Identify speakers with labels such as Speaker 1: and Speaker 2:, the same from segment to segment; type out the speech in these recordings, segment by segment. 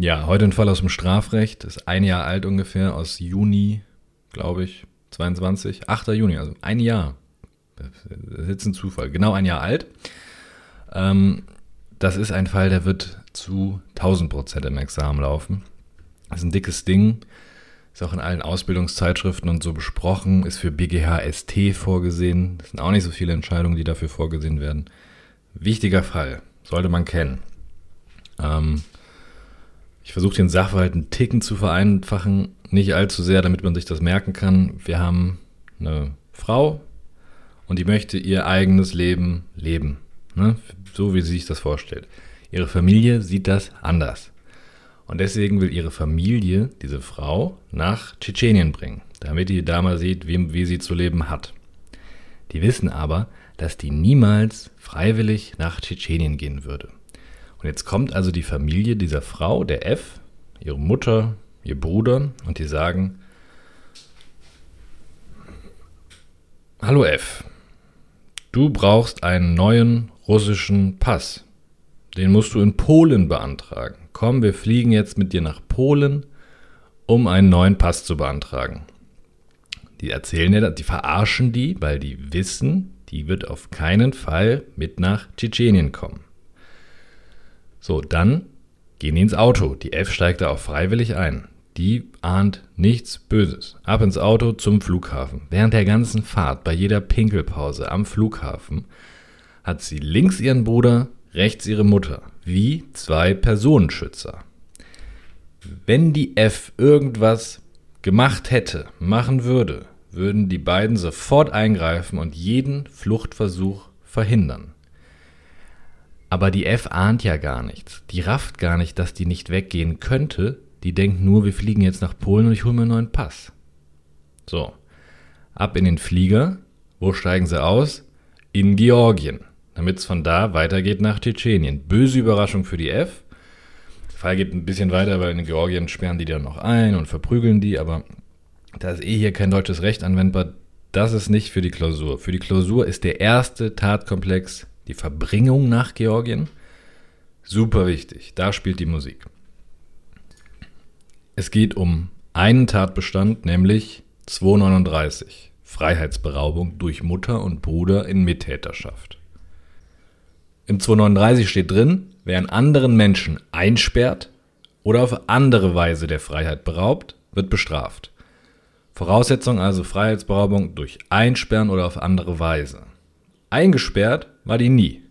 Speaker 1: Ja, heute ein Fall aus dem Strafrecht, ist ein Jahr alt ungefähr, aus Juni, glaube ich, 22, 8. Juni, also ein Jahr. Das ist jetzt ein Zufall, genau ein Jahr alt. Ähm, das ist ein Fall, der wird zu 1000 Prozent im Examen laufen. Das ist ein dickes Ding, ist auch in allen Ausbildungszeitschriften und so besprochen, ist für BGH ST vorgesehen. Das sind auch nicht so viele Entscheidungen, die dafür vorgesehen werden. Wichtiger Fall, sollte man kennen. Ähm, ich versuche den Sachverhalt einen Ticken zu vereinfachen, nicht allzu sehr, damit man sich das merken kann. Wir haben eine Frau und die möchte ihr eigenes Leben leben, ne? so wie sie sich das vorstellt. Ihre Familie sieht das anders. Und deswegen will ihre Familie diese Frau nach Tschetschenien bringen, damit die Dame sieht, wie, wie sie zu leben hat. Die wissen aber, dass die niemals freiwillig nach Tschetschenien gehen würde. Und jetzt kommt also die Familie dieser Frau, der F, ihre Mutter, ihr Bruder, und die sagen, Hallo F, du brauchst einen neuen russischen Pass. Den musst du in Polen beantragen. Komm, wir fliegen jetzt mit dir nach Polen, um einen neuen Pass zu beantragen. Die erzählen dir, die verarschen die, weil die wissen, die wird auf keinen Fall mit nach Tschetschenien kommen. So, dann gehen die ins Auto. Die F steigt da auch freiwillig ein. Die ahnt nichts Böses. Ab ins Auto zum Flughafen. Während der ganzen Fahrt, bei jeder Pinkelpause am Flughafen, hat sie links ihren Bruder, rechts ihre Mutter. Wie zwei Personenschützer. Wenn die F irgendwas gemacht hätte, machen würde, würden die beiden sofort eingreifen und jeden Fluchtversuch verhindern. Aber die F ahnt ja gar nichts. Die rafft gar nicht, dass die nicht weggehen könnte. Die denkt nur, wir fliegen jetzt nach Polen und ich hole mir einen neuen Pass. So. Ab in den Flieger. Wo steigen sie aus? In Georgien. Damit es von da weitergeht nach Tschetschenien. Böse Überraschung für die F. Der Fall geht ein bisschen weiter, weil in Georgien sperren die dann noch ein und verprügeln die, aber da ist eh hier kein deutsches Recht anwendbar. Das ist nicht für die Klausur. Für die Klausur ist der erste Tatkomplex die Verbringung nach Georgien. Super wichtig, da spielt die Musik. Es geht um einen Tatbestand, nämlich 239, Freiheitsberaubung durch Mutter und Bruder in Mittäterschaft. Im 239 steht drin, wer einen anderen Menschen einsperrt oder auf andere Weise der Freiheit beraubt, wird bestraft. Voraussetzung also Freiheitsberaubung durch Einsperren oder auf andere Weise. Eingesperrt war die nie.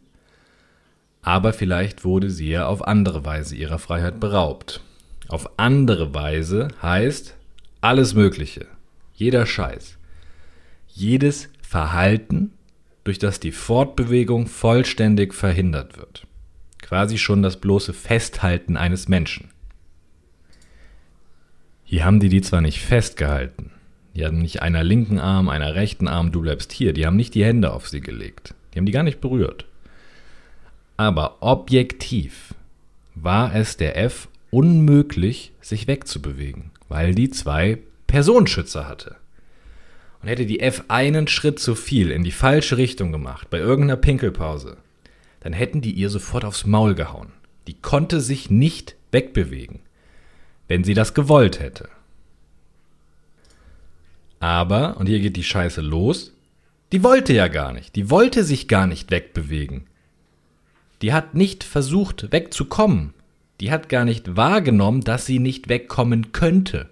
Speaker 1: Aber vielleicht wurde sie ja auf andere Weise ihrer Freiheit beraubt. Auf andere Weise heißt alles Mögliche, jeder Scheiß, jedes Verhalten, durch das die Fortbewegung vollständig verhindert wird. Quasi schon das bloße Festhalten eines Menschen. Hier haben die die zwar nicht festgehalten, die haben nicht einer linken Arm, einer rechten Arm, du bleibst hier, die haben nicht die Hände auf sie gelegt. Die haben die gar nicht berührt. Aber objektiv war es der F unmöglich, sich wegzubewegen, weil die zwei Personenschützer hatte. Und hätte die F einen Schritt zu viel in die falsche Richtung gemacht, bei irgendeiner Pinkelpause, dann hätten die ihr sofort aufs Maul gehauen. Die konnte sich nicht wegbewegen, wenn sie das gewollt hätte. Aber, und hier geht die Scheiße los, die wollte ja gar nicht. Die wollte sich gar nicht wegbewegen. Die hat nicht versucht wegzukommen. Die hat gar nicht wahrgenommen, dass sie nicht wegkommen könnte.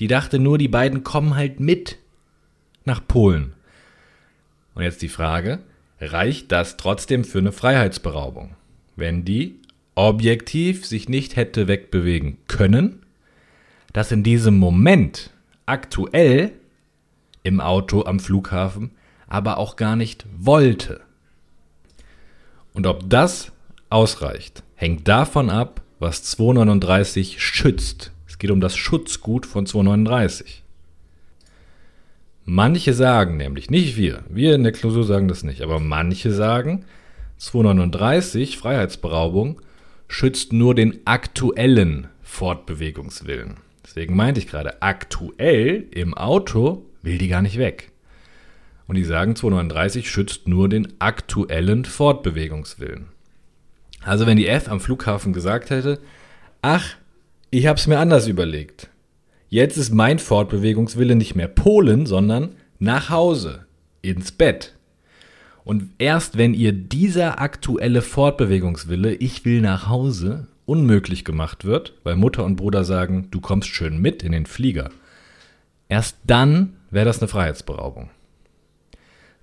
Speaker 1: Die dachte nur, die beiden kommen halt mit nach Polen. Und jetzt die Frage, reicht das trotzdem für eine Freiheitsberaubung? Wenn die objektiv sich nicht hätte wegbewegen können, dass in diesem Moment aktuell im Auto am Flughafen aber auch gar nicht wollte. Und ob das ausreicht, hängt davon ab, was 239 schützt. Es geht um das Schutzgut von 239. Manche sagen nämlich, nicht wir, wir in der Klausur sagen das nicht, aber manche sagen, 239 Freiheitsberaubung schützt nur den aktuellen Fortbewegungswillen. Deswegen meinte ich gerade, aktuell im Auto will die gar nicht weg. Und die sagen, 239 schützt nur den aktuellen Fortbewegungswillen. Also wenn die F am Flughafen gesagt hätte, ach, Ich habe es mir anders überlegt. Jetzt ist mein Fortbewegungswille nicht mehr Polen, sondern nach Hause, ins Bett. Und erst wenn ihr dieser aktuelle Fortbewegungswille, ich will nach Hause, unmöglich gemacht wird, weil Mutter und Bruder sagen, du kommst schön mit in den Flieger, erst dann wäre das eine Freiheitsberaubung.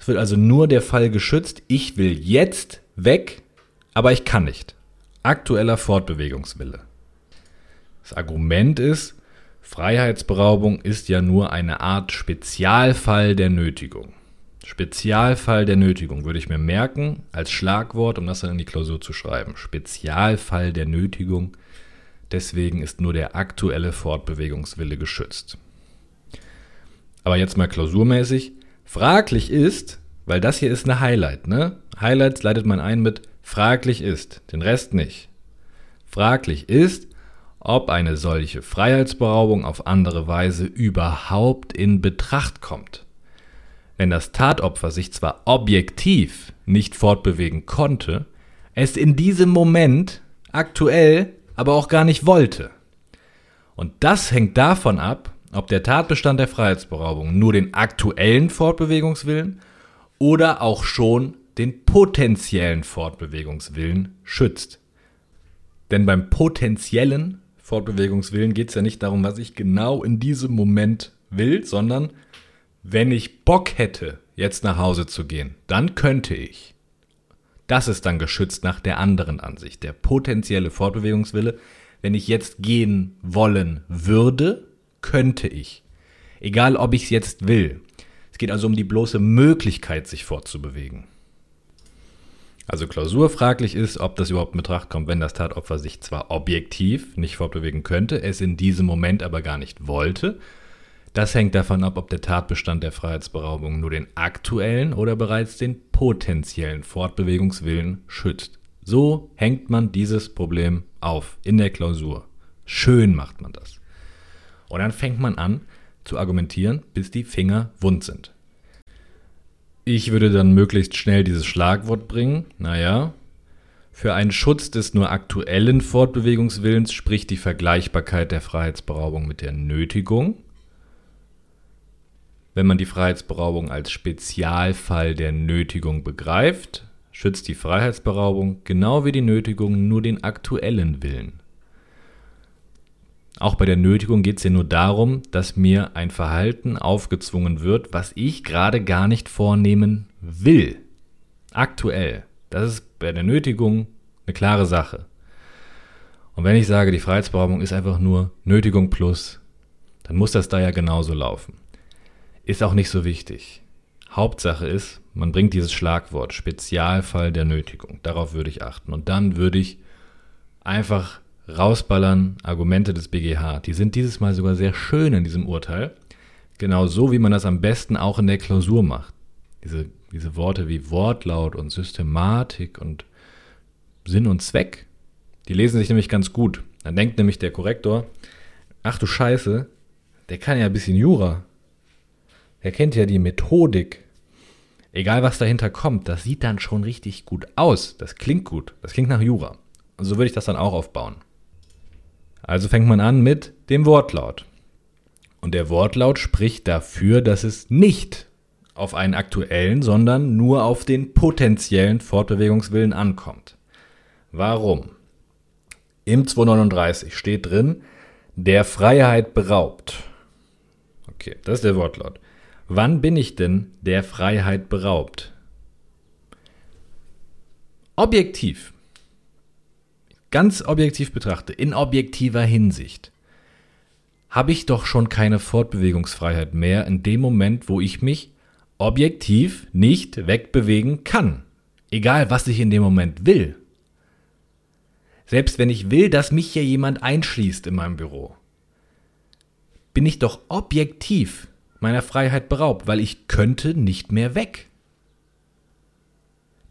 Speaker 1: Es wird also nur der Fall geschützt, ich will jetzt weg, aber ich kann nicht. Aktueller Fortbewegungswille. Das Argument ist, Freiheitsberaubung ist ja nur eine Art Spezialfall der Nötigung. Spezialfall der Nötigung würde ich mir merken als Schlagwort, um das dann in die Klausur zu schreiben. Spezialfall der Nötigung. Deswegen ist nur der aktuelle Fortbewegungswille geschützt. Aber jetzt mal klausurmäßig. Fraglich ist, weil das hier ist eine Highlight, ne? Highlights leitet man ein mit fraglich ist, den Rest nicht. Fraglich ist, ob eine solche Freiheitsberaubung auf andere Weise überhaupt in Betracht kommt. Wenn das Tatopfer sich zwar objektiv nicht fortbewegen konnte, es in diesem Moment aktuell aber auch gar nicht wollte. Und das hängt davon ab, ob der Tatbestand der Freiheitsberaubung nur den aktuellen Fortbewegungswillen oder auch schon den potenziellen Fortbewegungswillen schützt. Denn beim potenziellen Fortbewegungswillen geht es ja nicht darum, was ich genau in diesem Moment will, sondern wenn ich Bock hätte, jetzt nach Hause zu gehen, dann könnte ich. Das ist dann geschützt nach der anderen Ansicht. Der potenzielle Fortbewegungswille, wenn ich jetzt gehen wollen würde, könnte ich. Egal, ob ich es jetzt will. Es geht also um die bloße Möglichkeit, sich fortzubewegen. Also klausurfraglich ist, ob das überhaupt in Betracht kommt, wenn das Tatopfer sich zwar objektiv nicht fortbewegen könnte, es in diesem Moment aber gar nicht wollte. Das hängt davon ab, ob der Tatbestand der Freiheitsberaubung nur den aktuellen oder bereits den potenziellen Fortbewegungswillen schützt. So hängt man dieses Problem auf in der Klausur. Schön macht man das. Und dann fängt man an zu argumentieren, bis die Finger wund sind. Ich würde dann möglichst schnell dieses Schlagwort bringen. Naja, für einen Schutz des nur aktuellen Fortbewegungswillens spricht die Vergleichbarkeit der Freiheitsberaubung mit der Nötigung. Wenn man die Freiheitsberaubung als Spezialfall der Nötigung begreift, schützt die Freiheitsberaubung genau wie die Nötigung nur den aktuellen Willen. Auch bei der Nötigung geht es ja nur darum, dass mir ein Verhalten aufgezwungen wird, was ich gerade gar nicht vornehmen will. Aktuell. Das ist bei der Nötigung eine klare Sache. Und wenn ich sage, die Freiheitsberaubung ist einfach nur Nötigung plus, dann muss das da ja genauso laufen. Ist auch nicht so wichtig. Hauptsache ist, man bringt dieses Schlagwort Spezialfall der Nötigung. Darauf würde ich achten. Und dann würde ich einfach rausballern Argumente des BGH. Die sind dieses Mal sogar sehr schön in diesem Urteil. Genau so, wie man das am besten auch in der Klausur macht. Diese, diese Worte wie Wortlaut und Systematik und Sinn und Zweck, die lesen sich nämlich ganz gut. Dann denkt nämlich der Korrektor, ach du Scheiße, der kann ja ein bisschen Jura. Der kennt ja die Methodik. Egal was dahinter kommt, das sieht dann schon richtig gut aus. Das klingt gut. Das klingt nach Jura. Und so würde ich das dann auch aufbauen. Also fängt man an mit dem Wortlaut. Und der Wortlaut spricht dafür, dass es nicht auf einen aktuellen, sondern nur auf den potenziellen Fortbewegungswillen ankommt. Warum? Im 239 steht drin, der Freiheit beraubt. Okay, das ist der Wortlaut. Wann bin ich denn der Freiheit beraubt? Objektiv ganz objektiv betrachte, in objektiver Hinsicht, habe ich doch schon keine Fortbewegungsfreiheit mehr in dem Moment, wo ich mich objektiv nicht wegbewegen kann. Egal, was ich in dem Moment will. Selbst wenn ich will, dass mich hier jemand einschließt in meinem Büro, bin ich doch objektiv meiner Freiheit beraubt, weil ich könnte nicht mehr weg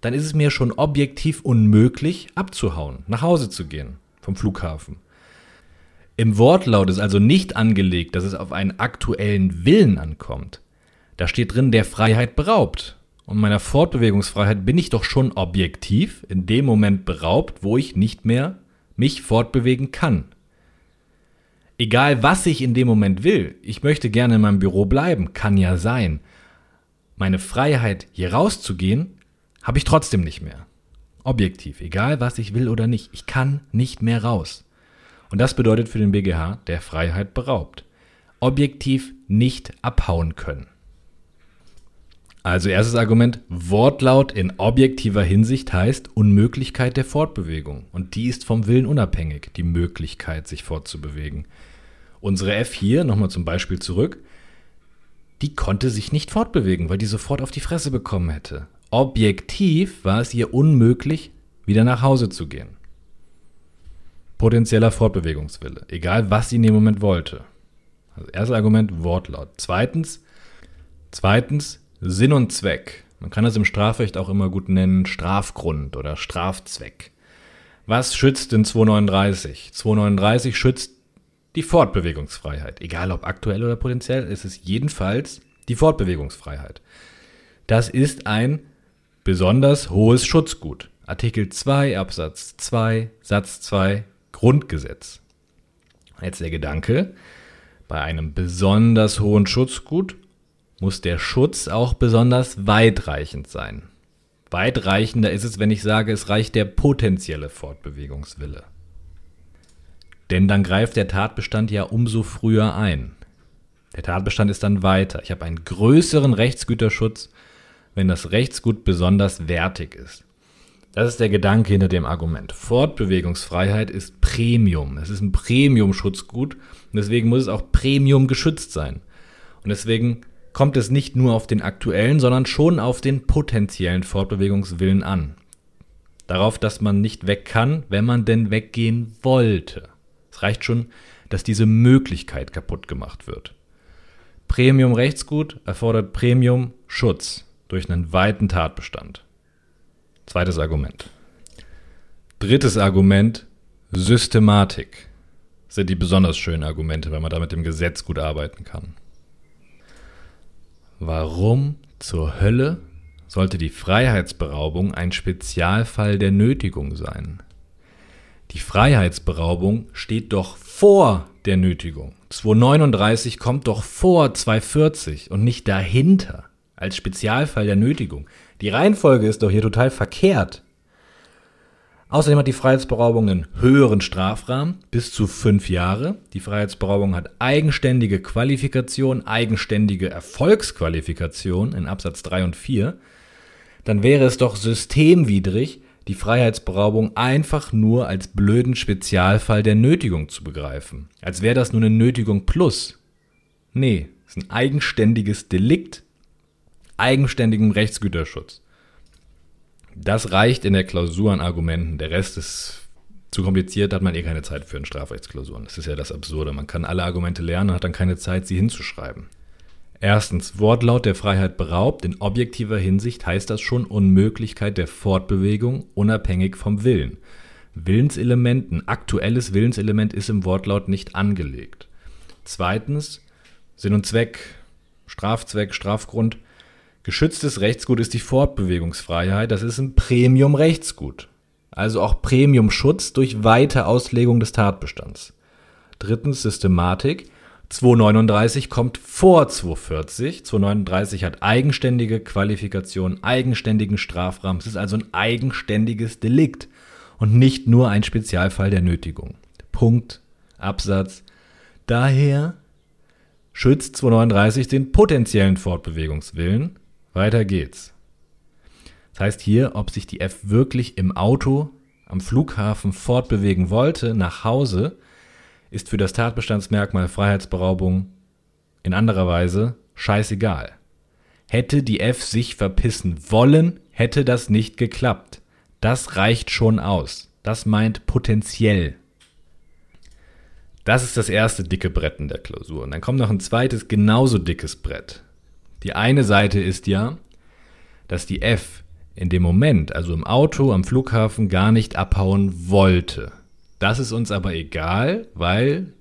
Speaker 1: dann ist es mir schon objektiv unmöglich, abzuhauen, nach Hause zu gehen vom Flughafen. Im Wortlaut ist also nicht angelegt, dass es auf einen aktuellen Willen ankommt. Da steht drin, der Freiheit beraubt. Und meiner Fortbewegungsfreiheit bin ich doch schon objektiv in dem Moment beraubt, wo ich nicht mehr mich fortbewegen kann. Egal, was ich in dem Moment will, ich möchte gerne in meinem Büro bleiben, kann ja sein. Meine Freiheit, hier rauszugehen, habe ich trotzdem nicht mehr. Objektiv, egal was ich will oder nicht, ich kann nicht mehr raus. Und das bedeutet für den BGH der Freiheit beraubt. Objektiv nicht abhauen können. Also erstes Argument, Wortlaut in objektiver Hinsicht heißt Unmöglichkeit der Fortbewegung. Und die ist vom Willen unabhängig, die Möglichkeit, sich fortzubewegen. Unsere F hier, nochmal zum Beispiel zurück, die konnte sich nicht fortbewegen, weil die sofort auf die Fresse bekommen hätte. Objektiv war es ihr unmöglich, wieder nach Hause zu gehen. Potenzieller Fortbewegungswille, egal was sie in dem Moment wollte. Also erstes Argument, Wortlaut. Zweitens, zweitens, Sinn und Zweck. Man kann das im Strafrecht auch immer gut nennen Strafgrund oder Strafzweck. Was schützt denn 239? 239 schützt die Fortbewegungsfreiheit. Egal ob aktuell oder potenziell, ist es jedenfalls die Fortbewegungsfreiheit. Das ist ein besonders hohes Schutzgut. Artikel 2 Absatz 2 Satz 2 Grundgesetz. Jetzt der Gedanke, bei einem besonders hohen Schutzgut muss der Schutz auch besonders weitreichend sein. Weitreichender ist es, wenn ich sage, es reicht der potenzielle Fortbewegungswille. Denn dann greift der Tatbestand ja umso früher ein. Der Tatbestand ist dann weiter. Ich habe einen größeren Rechtsgüterschutz, wenn das Rechtsgut besonders wertig ist. Das ist der Gedanke hinter dem Argument. Fortbewegungsfreiheit ist Premium. Es ist ein Premium-Schutzgut und deswegen muss es auch Premium geschützt sein. Und deswegen kommt es nicht nur auf den aktuellen, sondern schon auf den potenziellen Fortbewegungswillen an. Darauf, dass man nicht weg kann, wenn man denn weggehen wollte. Es reicht schon, dass diese Möglichkeit kaputt gemacht wird. Premium Rechtsgut erfordert Premium Schutz durch einen weiten Tatbestand. Zweites Argument. Drittes Argument, Systematik. Sind die besonders schönen Argumente, weil man da mit dem Gesetz gut arbeiten kann. Warum zur Hölle sollte die Freiheitsberaubung ein Spezialfall der Nötigung sein? Die Freiheitsberaubung steht doch vor der Nötigung. 239 kommt doch vor 240 und nicht dahinter als Spezialfall der Nötigung. Die Reihenfolge ist doch hier total verkehrt. Außerdem hat die Freiheitsberaubung einen höheren Strafrahmen, bis zu fünf Jahre. Die Freiheitsberaubung hat eigenständige Qualifikation, eigenständige Erfolgsqualifikation in Absatz 3 und 4. Dann wäre es doch systemwidrig, die Freiheitsberaubung einfach nur als blöden Spezialfall der Nötigung zu begreifen. Als wäre das nur eine Nötigung plus. Nee, es ist ein eigenständiges Delikt, eigenständigem Rechtsgüterschutz. Das reicht in der Klausur an Argumenten. Der Rest ist zu kompliziert, da hat man eh keine Zeit für in Strafrechtsklausuren. Das ist ja das Absurde. Man kann alle Argumente lernen und hat dann keine Zeit, sie hinzuschreiben. Erstens, Wortlaut der Freiheit beraubt. In objektiver Hinsicht heißt das schon Unmöglichkeit der Fortbewegung unabhängig vom Willen. Willenselement, ein aktuelles Willenselement ist im Wortlaut nicht angelegt. Zweitens, Sinn und Zweck, Strafzweck, Strafgrund. Geschütztes Rechtsgut ist die Fortbewegungsfreiheit. Das ist ein Premium-Rechtsgut. Also auch Premium-Schutz durch weite Auslegung des Tatbestands. Drittens Systematik. 239 kommt vor 240. 239 hat eigenständige Qualifikation, eigenständigen Strafrahmen. Es ist also ein eigenständiges Delikt und nicht nur ein Spezialfall der Nötigung. Punkt, Absatz. Daher schützt 239 den potenziellen Fortbewegungswillen weiter geht's. Das heißt hier, ob sich die F wirklich im Auto am Flughafen fortbewegen wollte, nach Hause, ist für das Tatbestandsmerkmal Freiheitsberaubung in anderer Weise scheißegal. Hätte die F sich verpissen wollen, hätte das nicht geklappt. Das reicht schon aus. Das meint potenziell. Das ist das erste dicke Brett in der Klausur. Und dann kommt noch ein zweites genauso dickes Brett. Die eine Seite ist ja, dass die F in dem Moment, also im Auto am Flughafen, gar nicht abhauen wollte. Das ist uns aber egal, weil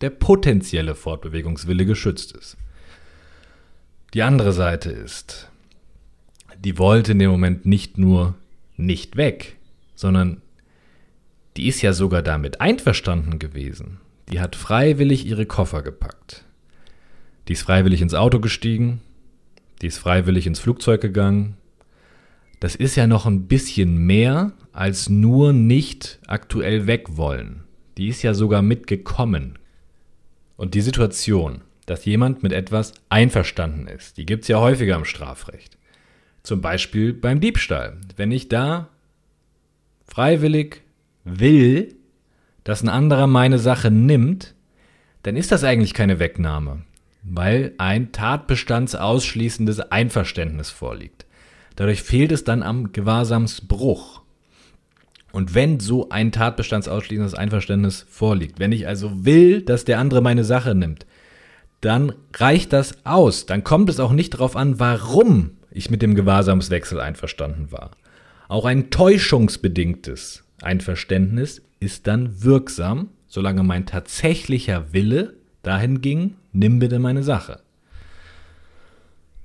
Speaker 1: der potenzielle Fortbewegungswille geschützt ist. Die andere Seite ist, die wollte in dem Moment nicht nur nicht weg, sondern die ist ja sogar damit einverstanden gewesen. die hat freiwillig ihre Koffer gepackt. Die ist freiwillig ins Auto gestiegen, die ist freiwillig ins Flugzeug gegangen. Das ist ja noch ein bisschen mehr als nur nicht aktuell weg wollen. Die ist ja sogar mitgekommen. Und die Situation, dass jemand mit etwas einverstanden ist, die gibt es ja häufiger im Strafrecht. Zum Beispiel beim Diebstahl. Wenn ich da freiwillig will, dass ein anderer meine Sache nimmt, dann ist das eigentlich keine Wegnahme, weil ein tatbestandsausschließendes Einverständnis vorliegt. Dadurch fehlt es dann am Gewahrsamsbruch. Und wenn so ein tatbestandsausschließendes Einverständnis vorliegt, wenn ich also will, dass der andere meine Sache nimmt, dann reicht das aus. Dann kommt es auch nicht darauf an, warum ich mit dem Gewahrsamswechsel einverstanden war. Auch ein täuschungsbedingtes Einverständnis ist dann wirksam, solange mein tatsächlicher Wille dahin ging, nimm bitte meine Sache.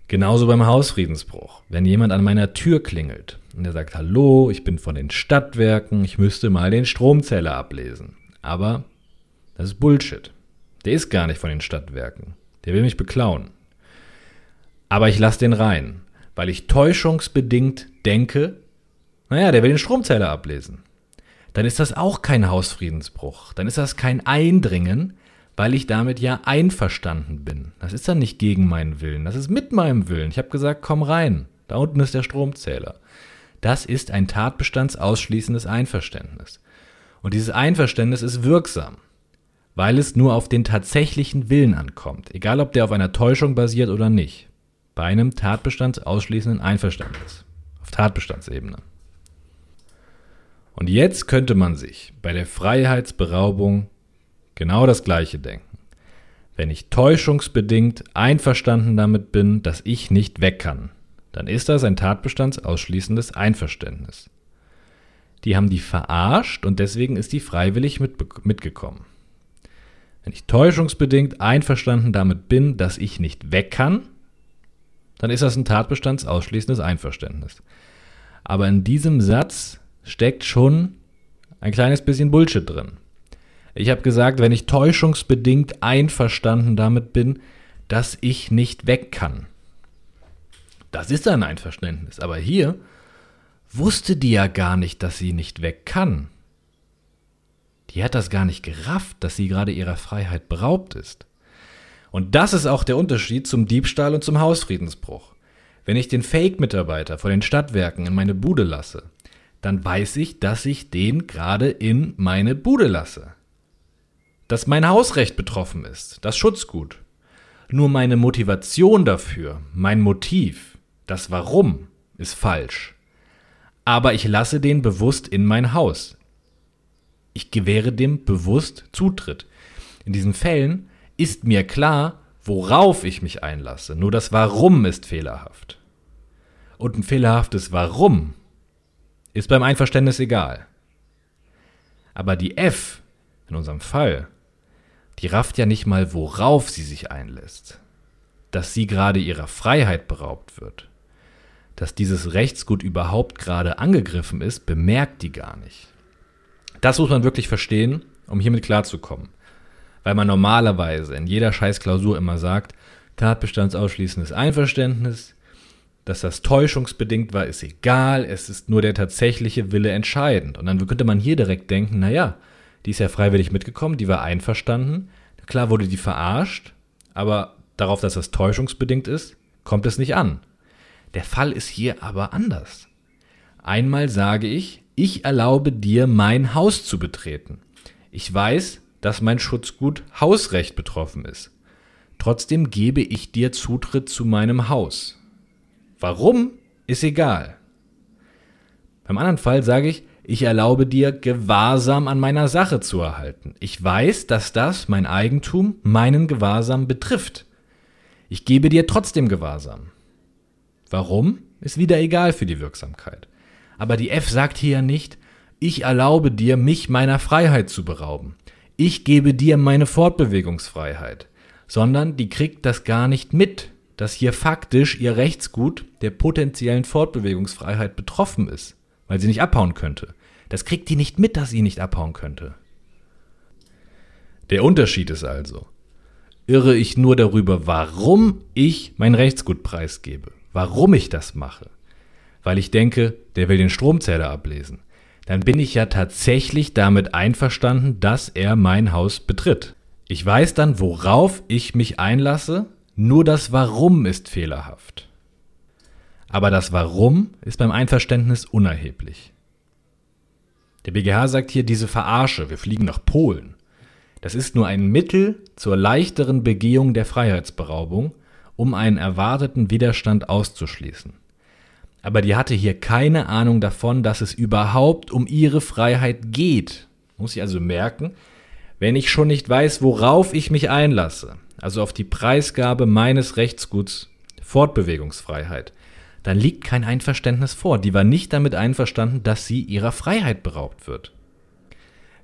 Speaker 1: Genauso beim Hausfriedensbruch. Wenn jemand an meiner Tür klingelt und er sagt, hallo, ich bin von den Stadtwerken, ich müsste mal den Stromzähler ablesen. Aber das ist Bullshit. Der ist gar nicht von den Stadtwerken. Der will mich beklauen. Aber ich lasse den rein, weil ich täuschungsbedingt denke, naja, der will den Stromzähler ablesen. Dann ist das auch kein Hausfriedensbruch. Dann ist das kein Eindringen, weil ich damit ja einverstanden bin. Das ist dann nicht gegen meinen Willen, das ist mit meinem Willen. Ich habe gesagt, komm rein, da unten ist der Stromzähler. Das ist ein tatbestandsausschließendes Einverständnis. Und dieses Einverständnis ist wirksam, weil es nur auf den tatsächlichen Willen ankommt, egal ob der auf einer Täuschung basiert oder nicht. Bei einem tatbestandsausschließenden Einverständnis. Auf Tatbestandsebene. Und jetzt könnte man sich bei der Freiheitsberaubung genau das Gleiche denken. Wenn ich täuschungsbedingt einverstanden damit bin, dass ich nicht weg kann, dann ist das ein tatbestandsausschließendes Einverständnis. Die haben die verarscht und deswegen ist die freiwillig mit, mitgekommen. Wenn ich täuschungsbedingt einverstanden damit bin, dass ich nicht weg kann, dann ist das ein tatbestandsausschließendes Einverständnis. Aber in diesem Satz steckt schon ein kleines bisschen Bullshit drin. Ich habe gesagt, wenn ich täuschungsbedingt einverstanden damit bin, dass ich nicht weg kann. Das ist ein Einverständnis. Aber hier wusste die ja gar nicht, dass sie nicht weg kann. Die hat das gar nicht gerafft, dass sie gerade ihrer Freiheit beraubt ist. Und das ist auch der Unterschied zum Diebstahl und zum Hausfriedensbruch. Wenn ich den Fake-Mitarbeiter vor den Stadtwerken in meine Bude lasse, dann weiß ich, dass ich den gerade in meine Bude lasse dass mein Hausrecht betroffen ist, das Schutzgut. Nur meine Motivation dafür, mein Motiv, das Warum ist falsch. Aber ich lasse den bewusst in mein Haus. Ich gewähre dem bewusst Zutritt. In diesen Fällen ist mir klar, worauf ich mich einlasse. Nur das Warum ist fehlerhaft. Und ein fehlerhaftes Warum ist beim Einverständnis egal. Aber die F in unserem Fall die rafft ja nicht mal, worauf sie sich einlässt. Dass sie gerade ihrer Freiheit beraubt wird. Dass dieses Rechtsgut überhaupt gerade angegriffen ist, bemerkt die gar nicht. Das muss man wirklich verstehen, um hiermit klarzukommen. Weil man normalerweise in jeder Scheißklausur immer sagt, Tatbestandsausschließendes Einverständnis, dass das täuschungsbedingt war, ist egal, es ist nur der tatsächliche Wille entscheidend. Und dann könnte man hier direkt denken, naja, die ist ja freiwillig mitgekommen, die war einverstanden. Klar wurde die verarscht, aber darauf, dass das täuschungsbedingt ist, kommt es nicht an. Der Fall ist hier aber anders. Einmal sage ich, ich erlaube dir, mein Haus zu betreten. Ich weiß, dass mein Schutzgut Hausrecht betroffen ist. Trotzdem gebe ich dir Zutritt zu meinem Haus. Warum, ist egal. Beim anderen Fall sage ich, ich erlaube dir, Gewahrsam an meiner Sache zu erhalten. Ich weiß, dass das, mein Eigentum, meinen Gewahrsam betrifft. Ich gebe dir trotzdem Gewahrsam. Warum? Ist wieder egal für die Wirksamkeit. Aber die F sagt hier nicht, ich erlaube dir, mich meiner Freiheit zu berauben. Ich gebe dir meine Fortbewegungsfreiheit. Sondern die kriegt das gar nicht mit, dass hier faktisch ihr Rechtsgut der potenziellen Fortbewegungsfreiheit betroffen ist weil sie nicht abhauen könnte. Das kriegt die nicht mit, dass sie nicht abhauen könnte. Der Unterschied ist also, irre ich nur darüber, warum ich mein Rechtsgut preisgebe, warum ich das mache, weil ich denke, der will den Stromzähler ablesen, dann bin ich ja tatsächlich damit einverstanden, dass er mein Haus betritt. Ich weiß dann, worauf ich mich einlasse, nur das Warum ist fehlerhaft. Aber das Warum ist beim Einverständnis unerheblich. Der BGH sagt hier diese Verarsche, wir fliegen nach Polen. Das ist nur ein Mittel zur leichteren Begehung der Freiheitsberaubung, um einen erwarteten Widerstand auszuschließen. Aber die hatte hier keine Ahnung davon, dass es überhaupt um ihre Freiheit geht. Muss ich also merken, wenn ich schon nicht weiß, worauf ich mich einlasse, also auf die Preisgabe meines Rechtsguts Fortbewegungsfreiheit, dann liegt kein Einverständnis vor. Die war nicht damit einverstanden, dass sie ihrer Freiheit beraubt wird.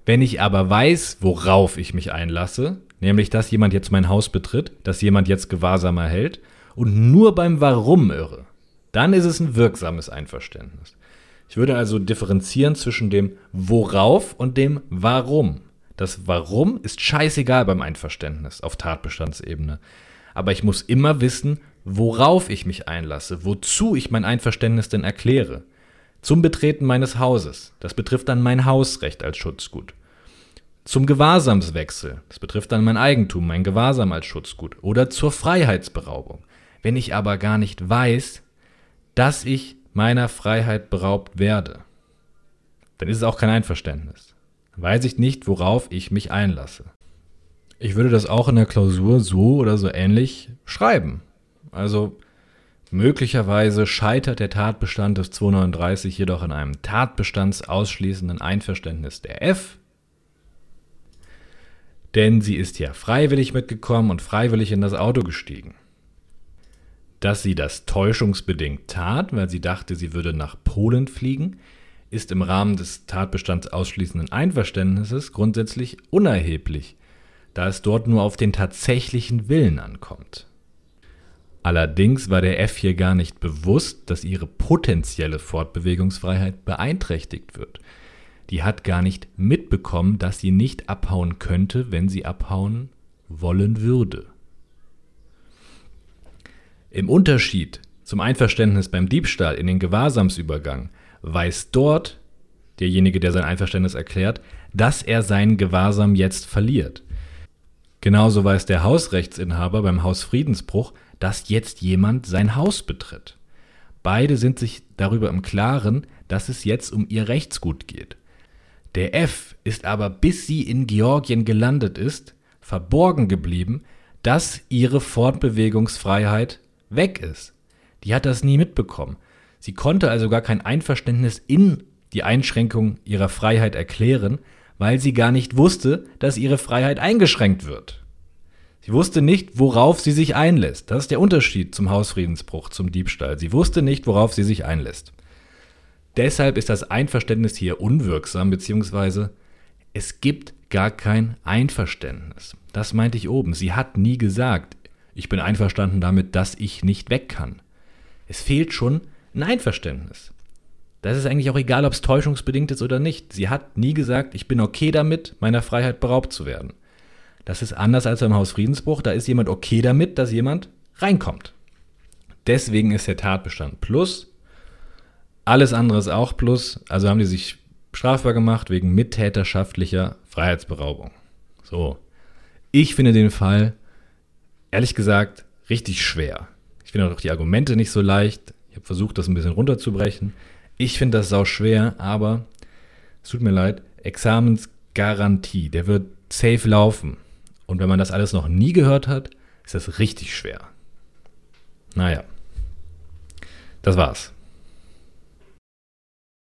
Speaker 1: Wenn ich aber weiß, worauf ich mich einlasse, nämlich dass jemand jetzt mein Haus betritt, dass jemand jetzt Gewahrsam erhält und nur beim Warum irre, dann ist es ein wirksames Einverständnis. Ich würde also differenzieren zwischen dem Worauf und dem Warum. Das Warum ist scheißegal beim Einverständnis auf Tatbestandsebene. Aber ich muss immer wissen, worauf ich mich einlasse, wozu ich mein Einverständnis denn erkläre. Zum Betreten meines Hauses, das betrifft dann mein Hausrecht als Schutzgut. Zum Gewahrsamswechsel, das betrifft dann mein Eigentum, mein Gewahrsam als Schutzgut. Oder zur Freiheitsberaubung. Wenn ich aber gar nicht weiß, dass ich meiner Freiheit beraubt werde, dann ist es auch kein Einverständnis. Dann weiß ich nicht, worauf ich mich einlasse. Ich würde das auch in der Klausur so oder so ähnlich schreiben. Also möglicherweise scheitert der Tatbestand des 239 jedoch in einem tatbestandsausschließenden Einverständnis der F, denn sie ist ja freiwillig mitgekommen und freiwillig in das Auto gestiegen. Dass sie das täuschungsbedingt tat, weil sie dachte, sie würde nach Polen fliegen, ist im Rahmen des tatbestandsausschließenden Einverständnisses grundsätzlich unerheblich, da es dort nur auf den tatsächlichen Willen ankommt. Allerdings war der F hier gar nicht bewusst, dass ihre potenzielle Fortbewegungsfreiheit beeinträchtigt wird. Die hat gar nicht mitbekommen, dass sie nicht abhauen könnte, wenn sie abhauen wollen würde. Im Unterschied zum Einverständnis beim Diebstahl in den Gewahrsamsübergang weiß dort derjenige, der sein Einverständnis erklärt, dass er seinen Gewahrsam jetzt verliert. Genauso weiß der Hausrechtsinhaber beim Hausfriedensbruch, dass jetzt jemand sein Haus betritt. Beide sind sich darüber im Klaren, dass es jetzt um ihr Rechtsgut geht. Der F ist aber, bis sie in Georgien gelandet ist, verborgen geblieben, dass ihre Fortbewegungsfreiheit weg ist. Die hat das nie mitbekommen. Sie konnte also gar kein Einverständnis in die Einschränkung ihrer Freiheit erklären, weil sie gar nicht wusste, dass ihre Freiheit eingeschränkt wird. Sie wusste nicht, worauf sie sich einlässt. Das ist der Unterschied zum Hausfriedensbruch, zum Diebstahl. Sie wusste nicht, worauf sie sich einlässt. Deshalb ist das Einverständnis hier unwirksam, beziehungsweise es gibt gar kein Einverständnis. Das meinte ich oben. Sie hat nie gesagt, ich bin einverstanden damit, dass ich nicht weg kann. Es fehlt schon ein Einverständnis. Das ist eigentlich auch egal, ob es täuschungsbedingt ist oder nicht. Sie hat nie gesagt, ich bin okay damit, meiner Freiheit beraubt zu werden. Das ist anders als beim Hausfriedensbruch. Da ist jemand okay damit, dass jemand reinkommt. Deswegen ist der Tatbestand plus. Alles andere ist auch plus. Also haben die sich strafbar gemacht wegen mittäterschaftlicher Freiheitsberaubung. So. Ich finde den Fall, ehrlich gesagt, richtig schwer. Ich finde auch die Argumente nicht so leicht. Ich habe versucht, das ein bisschen runterzubrechen. Ich finde das sau schwer, aber es tut mir leid. Examensgarantie, der wird safe laufen. Und wenn man das alles noch nie gehört hat, ist das richtig schwer. Naja, das war's.